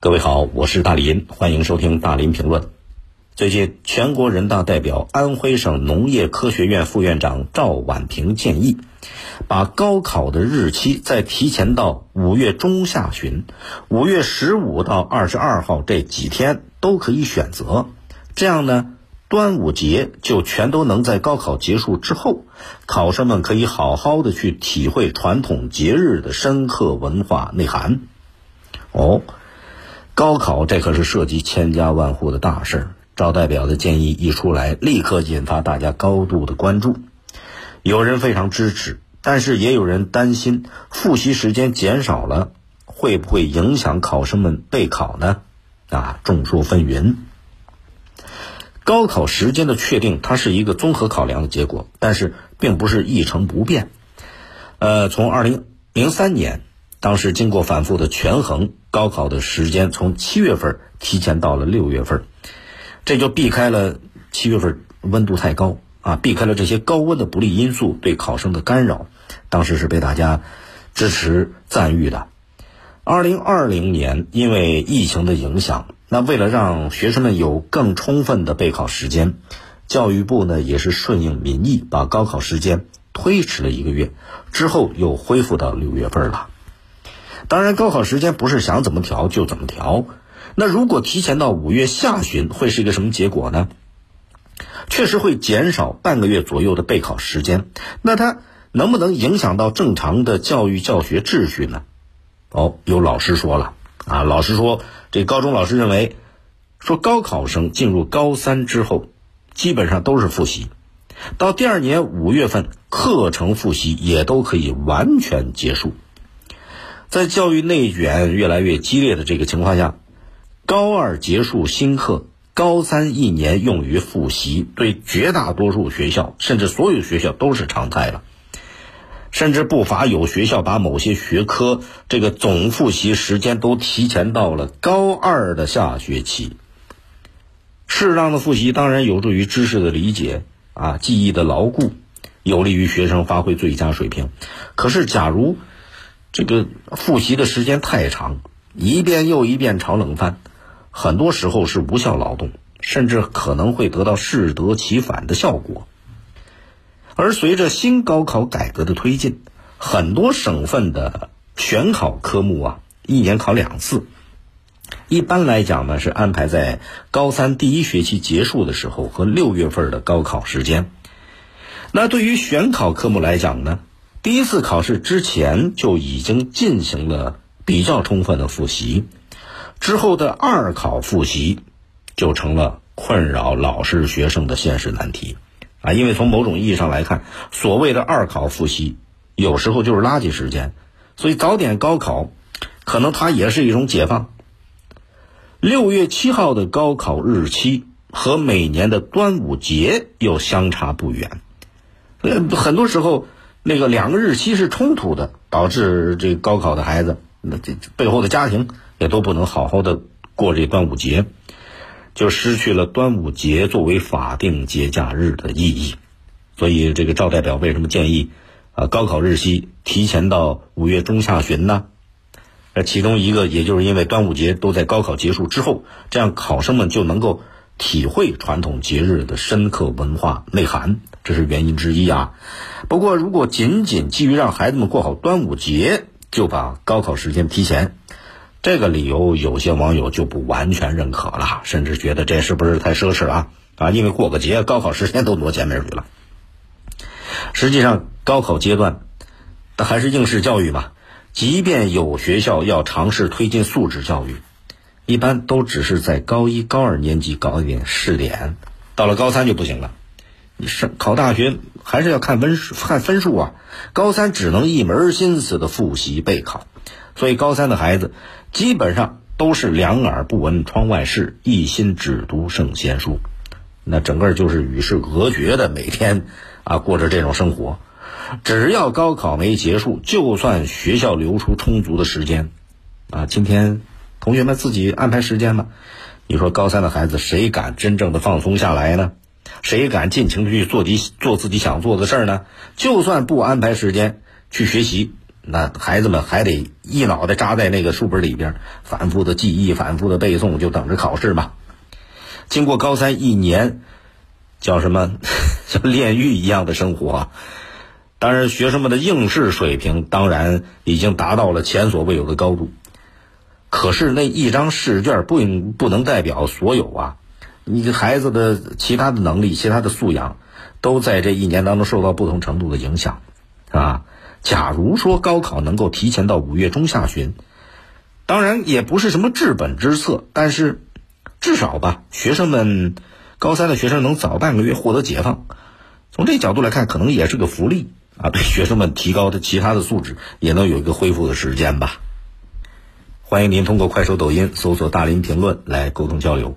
各位好，我是大林，欢迎收听大林评论。最近，全国人大代表、安徽省农业科学院副院长赵婉平建议，把高考的日期再提前到五月中下旬，五月十五到二十二号这几天都可以选择。这样呢，端午节就全都能在高考结束之后，考生们可以好好的去体会传统节日的深刻文化内涵。哦。高考这可是涉及千家万户的大事儿，赵代表的建议一出来，立刻引发大家高度的关注。有人非常支持，但是也有人担心复习时间减少了，会不会影响考生们备考呢？啊，众说纷纭。高考时间的确定，它是一个综合考量的结果，但是并不是一成不变。呃，从二零零三年。当时经过反复的权衡，高考的时间从七月份提前到了六月份，这就避开了七月份温度太高啊，避开了这些高温的不利因素对考生的干扰。当时是被大家支持赞誉的。二零二零年因为疫情的影响，那为了让学生们有更充分的备考时间，教育部呢也是顺应民意，把高考时间推迟了一个月，之后又恢复到六月份了。当然，高考时间不是想怎么调就怎么调。那如果提前到五月下旬，会是一个什么结果呢？确实会减少半个月左右的备考时间。那它能不能影响到正常的教育教学秩序呢？哦，有老师说了啊，老师说，这高中老师认为，说高考生进入高三之后，基本上都是复习，到第二年五月份，课程复习也都可以完全结束。在教育内卷越来越激烈的这个情况下，高二结束新课，高三一年用于复习，对绝大多数学校，甚至所有学校都是常态了。甚至不乏有学校把某些学科这个总复习时间都提前到了高二的下学期。适当的复习当然有助于知识的理解啊，记忆的牢固，有利于学生发挥最佳水平。可是，假如这个复习的时间太长，一遍又一遍炒冷饭，很多时候是无效劳动，甚至可能会得到适得其反的效果。而随着新高考改革的推进，很多省份的选考科目啊，一年考两次。一般来讲呢，是安排在高三第一学期结束的时候和六月份的高考时间。那对于选考科目来讲呢？第一次考试之前就已经进行了比较充分的复习，之后的二考复习就成了困扰老师学生的现实难题啊！因为从某种意义上来看，所谓的二考复习有时候就是垃圾时间，所以早点高考可能它也是一种解放。六月七号的高考日期和每年的端午节又相差不远，呃，很多时候。那个两个日期是冲突的，导致这高考的孩子，那这背后的家庭也都不能好好的过这端午节，就失去了端午节作为法定节假日的意义。所以，这个赵代表为什么建议啊高考日期提前到五月中下旬呢？那其中一个，也就是因为端午节都在高考结束之后，这样考生们就能够体会传统节日的深刻文化内涵。这是原因之一啊，不过如果仅仅基于让孩子们过好端午节就把高考时间提前，这个理由有些网友就不完全认可了，甚至觉得这是不是太奢侈了啊？啊，因为过个节，高考时间都挪前面去了。实际上，高考阶段，还是应试教育嘛。即便有学校要尝试推进素质教育，一般都只是在高一、高二年级搞一点试点，到了高三就不行了。你是考大学还是要看分数看分数啊？高三只能一门心思的复习备考，所以高三的孩子基本上都是两耳不闻窗外事，一心只读圣贤书，那整个就是与世隔绝的，每天啊过着这种生活。只要高考没结束，就算学校留出充足的时间，啊，今天同学们自己安排时间吧。你说高三的孩子谁敢真正的放松下来呢？谁敢尽情的去做己做自己想做的事儿呢？就算不安排时间去学习，那孩子们还得一脑袋扎在那个书本里边，反复的记忆，反复的背诵，就等着考试嘛。经过高三一年，叫什么，像炼狱一样的生活。当然，学生们的应试水平当然已经达到了前所未有的高度。可是那一张试卷不不能代表所有啊！你这孩子的其他的能力、其他的素养，都在这一年当中受到不同程度的影响，啊。假如说高考能够提前到五月中下旬，当然也不是什么治本之策，但是至少吧，学生们高三的学生能早半个月获得解放，从这角度来看，可能也是个福利啊，对学生们提高的其他的素质也能有一个恢复的时间吧。欢迎您通过快手、抖音搜索“大林评论”来沟通交流。